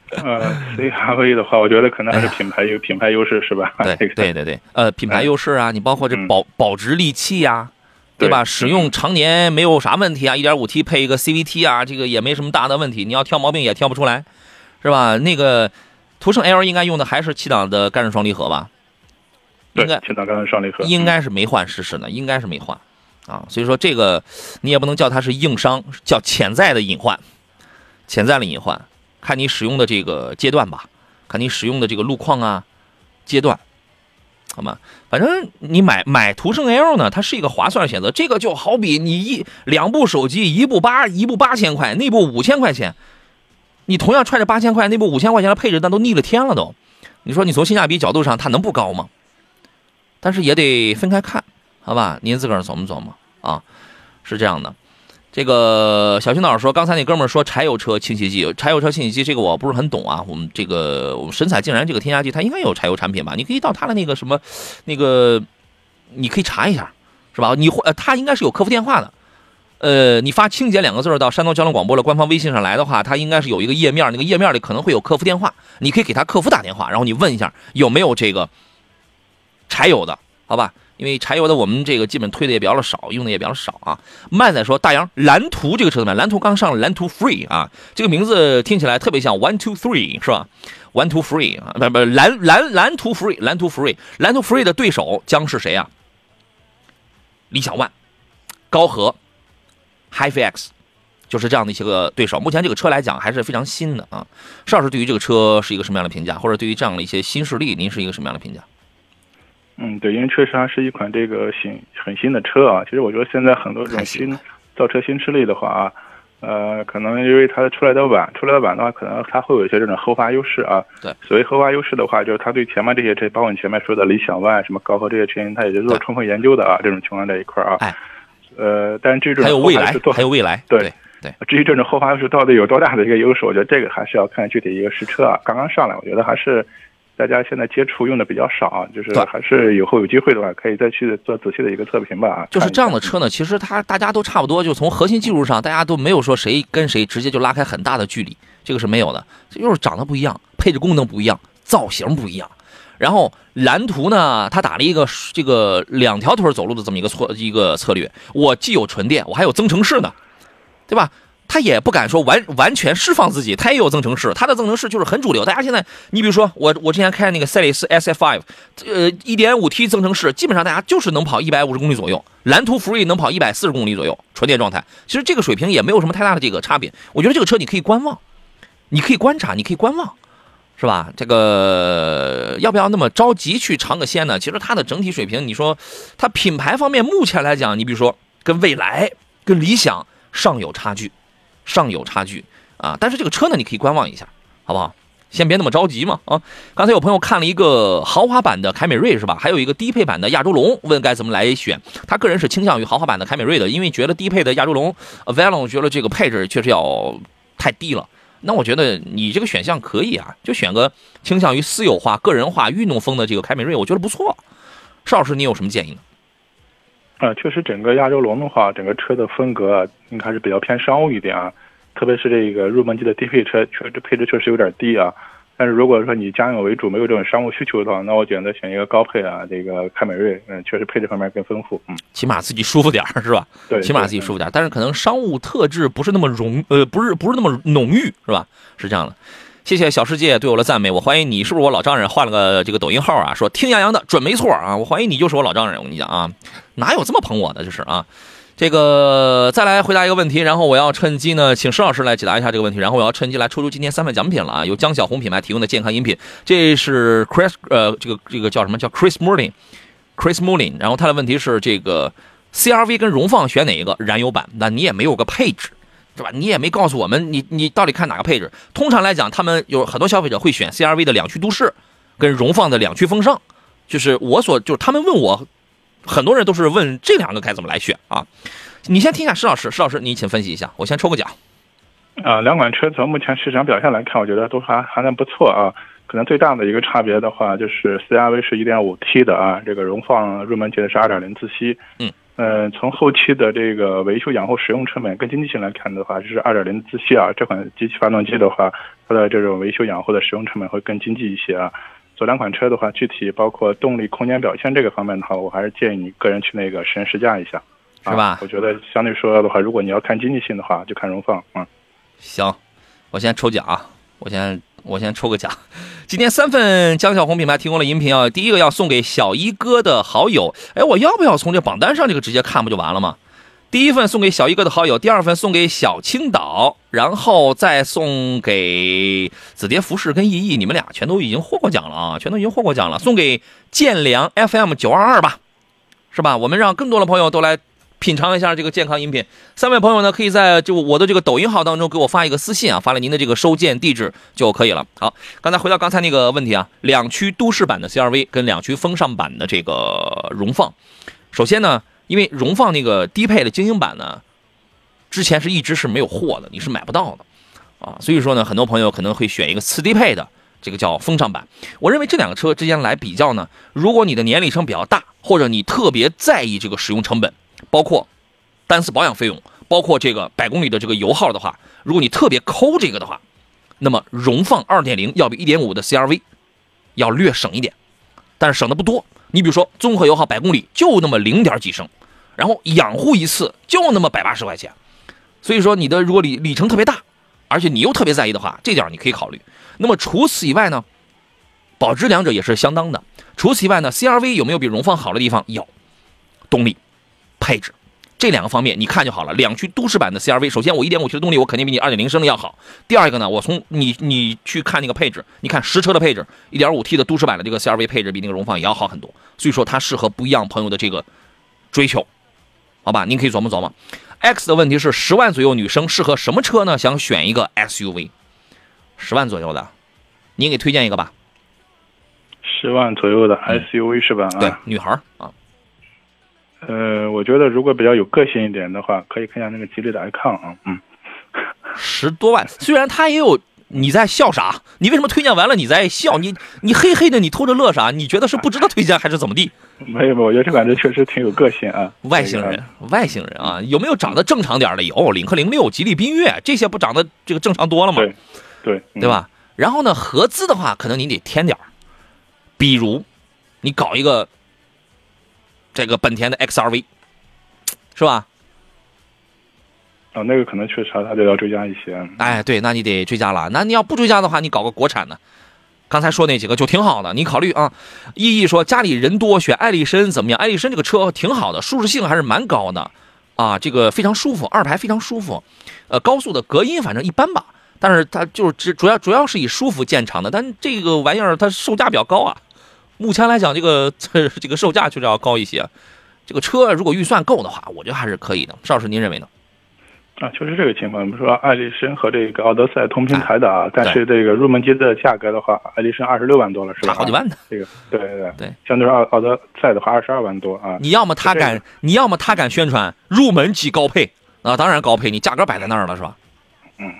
呃，CRV 的话，我觉得可能还是品牌有品牌优势，是吧？对 对对对，呃，品牌优势啊，你包括这保保值利器呀，对吧？使用常年没有啥问题啊，一点五 T 配一个 CVT 啊，这个也没什么大的问题，你要挑毛病也挑不出来，是吧？那个途胜 L 应该用的还是七档的干式双离合吧？应该七档干式双离合，应该是没换试试呢，应该是没换啊。所以说这个你也不能叫它是硬伤，叫潜在的隐患，潜在的隐患。看你使用的这个阶段吧，看你使用的这个路况啊，阶段，好吗？反正你买买途胜 L 呢，它是一个划算的选择。这个就好比你一两部手机，一部八一部八千块，那部五千块钱，你同样揣着八千块，那部五千块钱的配置，那都逆了天了都。你说你从性价比角度上，它能不高吗？但是也得分开看，好吧？您自个儿琢磨琢磨啊，是这样的。这个小军老师说，刚才那哥们儿说柴油车清洗剂，柴油车清洗剂这个我不是很懂啊。我们这个我们神采竟然这个添加剂，它应该有柴油产品吧？你可以到他的那个什么，那个你可以查一下，是吧？你呃，他应该是有客服电话的。呃，你发“清洁”两个字到山东交通广播的官方微信上来的话，他应该是有一个页面，那个页面里可能会有客服电话，你可以给他客服打电话，然后你问一下有没有这个柴油的，好吧？因为柴油的我们这个基本推的也比较少，用的也比较少啊。慢仔说：“大洋蓝图这个车怎么样？蓝图刚上了，蓝图 Free 啊，这个名字听起来特别像 One Two Three 是吧？One Two Free 啊，不不，蓝蓝蓝图 Free，蓝图 Free，蓝图 Free 的对手将是谁啊？理想 ONE、高和、HiFX，就是这样的一些个对手。目前这个车来讲还是非常新的啊。邵老师对于这个车是一个什么样的评价？或者对于这样的一些新势力，您是一个什么样的评价？嗯，对，因为确实它是一款这个新很新的车啊。其实我觉得现在很多这种新造车新势力的话啊，呃，可能因为它出来的晚，出来的晚的话，可能它会有一些这种后发优势啊。对，所谓后发优势的话，就是它对前面这些车，包括你前面说的理想 ONE、什么高和这些车型，它也是做充分研究的啊。这种情况在一块儿啊。哎。呃，但是这种还有未来，还有未来。对对。至于这种后发优势到底有多大的一个优势，我觉得这个还是要看具体一个实车啊。刚刚上来，我觉得还是。大家现在接触用的比较少，就是还是以后有机会的话，可以再去做仔细的一个测评吧。就是这样的车呢，其实它大家都差不多，就从核心技术上，大家都没有说谁跟谁直接就拉开很大的距离，这个是没有的。就是长得不一样，配置功能不一样，造型不一样。然后蓝图呢，它打了一个这个两条腿走路的这么一个策一个策略，我既有纯电，我还有增程式呢，对吧？他也不敢说完完全释放自己，他也有增程式，他的增程式就是很主流。大家现在，你比如说我，我之前开那个赛力斯 SF5，呃，1.5T 增程式，基本上大家就是能跑150公里左右。蓝图 Free 能跑140公里左右，纯电状态。其实这个水平也没有什么太大的这个差别。我觉得这个车你可以观望，你可以观察，你可以观望，是吧？这个要不要那么着急去尝个鲜呢？其实它的整体水平，你说它品牌方面目前来讲，你比如说跟蔚来、跟理想尚有差距。尚有差距啊，但是这个车呢，你可以观望一下，好不好？先别那么着急嘛啊！刚才有朋友看了一个豪华版的凯美瑞是吧？还有一个低配版的亚洲龙，问该怎么来选？他个人是倾向于豪华版的凯美瑞的，因为觉得低配的亚洲龙 v a l o n 觉得这个配置确实要太低了。那我觉得你这个选项可以啊，就选个倾向于私有化、个人化、运动风的这个凯美瑞，我觉得不错。邵老师，你有什么建议呢？啊，确实，整个亚洲龙的话，整个车的风格应该是比较偏商务一点啊，特别是这个入门级的低配车，确实配置确实有点低啊。但是如果说你家用为主，没有这种商务需求的话，那我选择选一个高配啊，这个凯美瑞，嗯，确实配置方面更丰富，嗯，起码自己舒服点儿是吧？对，起码自己舒服点儿，但是可能商务特质不是那么浓，呃，不是不是那么浓郁是吧？是这样的。谢谢小世界对我的赞美，我怀疑你是不是我老丈人换了个这个抖音号啊？说听杨洋的准没错啊，我怀疑你就是我老丈人，我跟你讲啊，哪有这么捧我的？就是啊。这个再来回答一个问题，然后我要趁机呢，请施老师来解答一下这个问题，然后我要趁机来抽出今天三份奖品了啊！由江小红品牌提供的健康饮品，这是 Chris 呃，这个这个叫什么叫 Chris Mullin，Chris Mullin，然后他的问题是这个 CRV 跟荣放选哪一个燃油版？那你也没有个配置，是吧？你也没告诉我们你你到底看哪个配置？通常来讲，他们有很多消费者会选 CRV 的两驱都市，跟荣放的两驱风尚，就是我所就是他们问我。很多人都是问这两个该怎么来选啊？你先听一下施老师，施老师你请分析一下，我先抽个奖。啊，两款车从目前市场表现来看，我觉得都还还算不错啊。可能最大的一个差别的话，就是 CRV 是 1.5T 的啊，这个荣放入门级的是2.0自吸。嗯。呃，从后期的这个维修养护使用成本跟经济性来看的话，就是二点零自吸啊，这款机器发动机的话，它的这种维修养护的使用成本会更经济一些啊。做两款车的话，具体包括动力、空间表现这个方面的话，我还是建议你个人去那个实验试驾一下，是吧？我觉得相对说的话，如果你要看经济性的话，就看荣放。嗯，行，我先抽奖啊，我先我先抽个奖。今天三份江小红品牌提供的饮品啊，第一个要送给小一哥的好友，哎，我要不要从这榜单上这个直接看不就完了吗？第一份送给小一哥的好友，第二份送给小青岛，然后再送给紫蝶服饰跟意义，你们俩全都已经获过奖了啊，全都已经获过奖了。送给建良 FM 九二二吧，是吧？我们让更多的朋友都来品尝一下这个健康饮品。三位朋友呢，可以在就我的这个抖音号当中给我发一个私信啊，发了您的这个收件地址就可以了。好，刚才回到刚才那个问题啊，两驱都市版的 CRV 跟两驱风尚版的这个荣放，首先呢。因为荣放那个低配的精英版呢，之前是一直是没有货的，你是买不到的，啊，所以说呢，很多朋友可能会选一个次低配的，这个叫风尚版。我认为这两个车之间来比较呢，如果你的年里程比较大，或者你特别在意这个使用成本，包括单次保养费用，包括这个百公里的这个油耗的话，如果你特别抠这个的话，那么荣放2.0要比1.5的 CRV 要略省一点，但是省的不多。你比如说，综合油耗百公里就那么零点几升，然后养护一次就那么百八十块钱，所以说你的如果里里程特别大，而且你又特别在意的话，这点你可以考虑。那么除此以外呢，保值两者也是相当的。除此以外呢，CRV 有没有比荣放好的地方？有，动力、配置。这两个方面你看就好了。两驱都市版的 CRV，首先我1.5 T 的动力我肯定比你2.0升的要好。第二个呢，我从你你去看那个配置，你看实车的配置，1.5 T 的都市版的这个 CRV 配置比那个荣放也要好很多。所以说它适合不一样朋友的这个追求，好吧？您可以琢磨琢磨。X 的问题是十万左右女生适合什么车呢？想选一个 SUV，十万左右的，您给推荐一个吧。十万左右的 SUV 是吧？对，女孩啊。呃，我觉得如果比较有个性一点的话，可以看一下那个吉利的 icon 啊，嗯，十多万，虽然它也有，你在笑啥？你为什么推荐完了你在笑？你你嘿嘿的，你偷着乐啥？你觉得是不值得推荐还是怎么地？没有，我觉得这款车确实挺有个性啊。外星人，外星人啊，有没有长得正常点的？有，领克零六、吉利缤越这些不长得这个正常多了吗？对，对，对吧？然后呢，合资的话，可能你得添点比如你搞一个。这个本田的 XRV，是吧？啊，那个可能确实它就要追加一些。哎，对，那你得追加了。那你要不追加的话，你搞个国产的。刚才说那几个就挺好的，你考虑啊。意义说家里人多，选艾力绅怎么样？艾力绅这个车挺好的，舒适性还是蛮高的啊，这个非常舒服，二排非常舒服。呃，高速的隔音反正一般吧，但是它就是只主要主要是以舒服见长的。但这个玩意儿它售价比较高啊。目前来讲，这个 这个售价确实要高一些。这个车如果预算够的话，我觉得还是可以的。邵老师，您认为呢？啊，确实这个情况。我们说，艾力绅和这个奥德赛同平台的啊，但是这个入门级的价格的话，艾力绅二十六万多了，是吧？差好几万呢。这个，对对对对。相对奥奥德赛的话，二十二万多啊。你要么他敢，你要么他敢宣传入门级高配啊，当然高配，你价格摆在那儿了，是吧？嗯，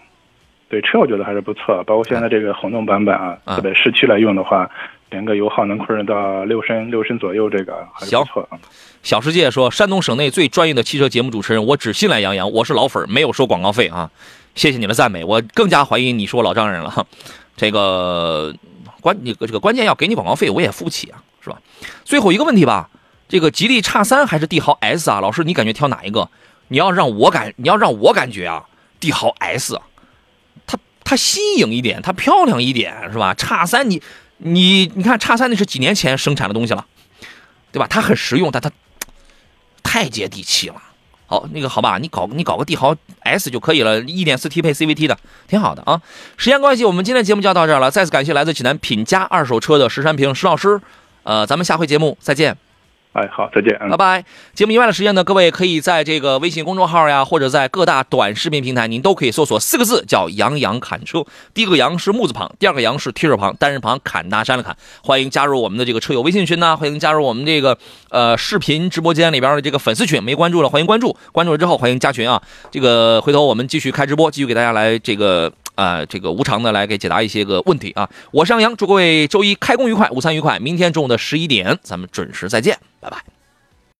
对车我觉得还是不错，包括现在这个混动版本啊，特别市区来用的话。连个油耗能控制到六升六升左右，这个还不错啊。小世界说，山东省内最专业的汽车节目主持人，我只信赖杨洋，我是老粉，没有收广告费啊。谢谢你的赞美，我更加怀疑你是我老丈人了。这个关你这个关键要给你广告费，我也付不起啊，是吧？最后一个问题吧，这个吉利叉三还是帝豪 S 啊？老师，你感觉挑哪一个？你要让我感，你要让我感觉啊，帝豪 S，它它新颖一点，它漂亮一点，是吧？叉三你你你看叉三那是几年前生产的东西了，对吧？它很实用，但它太接地气了。好，那个好吧，你搞你搞个帝豪 S 就可以了，一点四 T 配 CVT 的，挺好的啊。时间关系，我们今天节目就要到这儿了。再次感谢来自济南品佳二手车的石山平石老师，呃，咱们下回节目再见。哎，好，再见，拜拜。节目以外的时间呢，各位可以在这个微信公众号呀，或者在各大短视频平台，您都可以搜索四个字，叫“杨洋侃车”。第一个“杨”是木字旁，第二个“杨”是提手旁，单人旁，侃大山的侃。欢迎加入我们的这个车友微信群呢，欢迎加入我们这个呃视频直播间里边的这个粉丝群，没关注了，欢迎关注，关注了之后欢迎加群啊。这个回头我们继续开直播，继续给大家来这个啊这个无偿的来给解答一些个问题啊。我是杨洋，祝各位周一开工愉快，午餐愉快。明天中午的十一点，咱们准时再见，拜拜。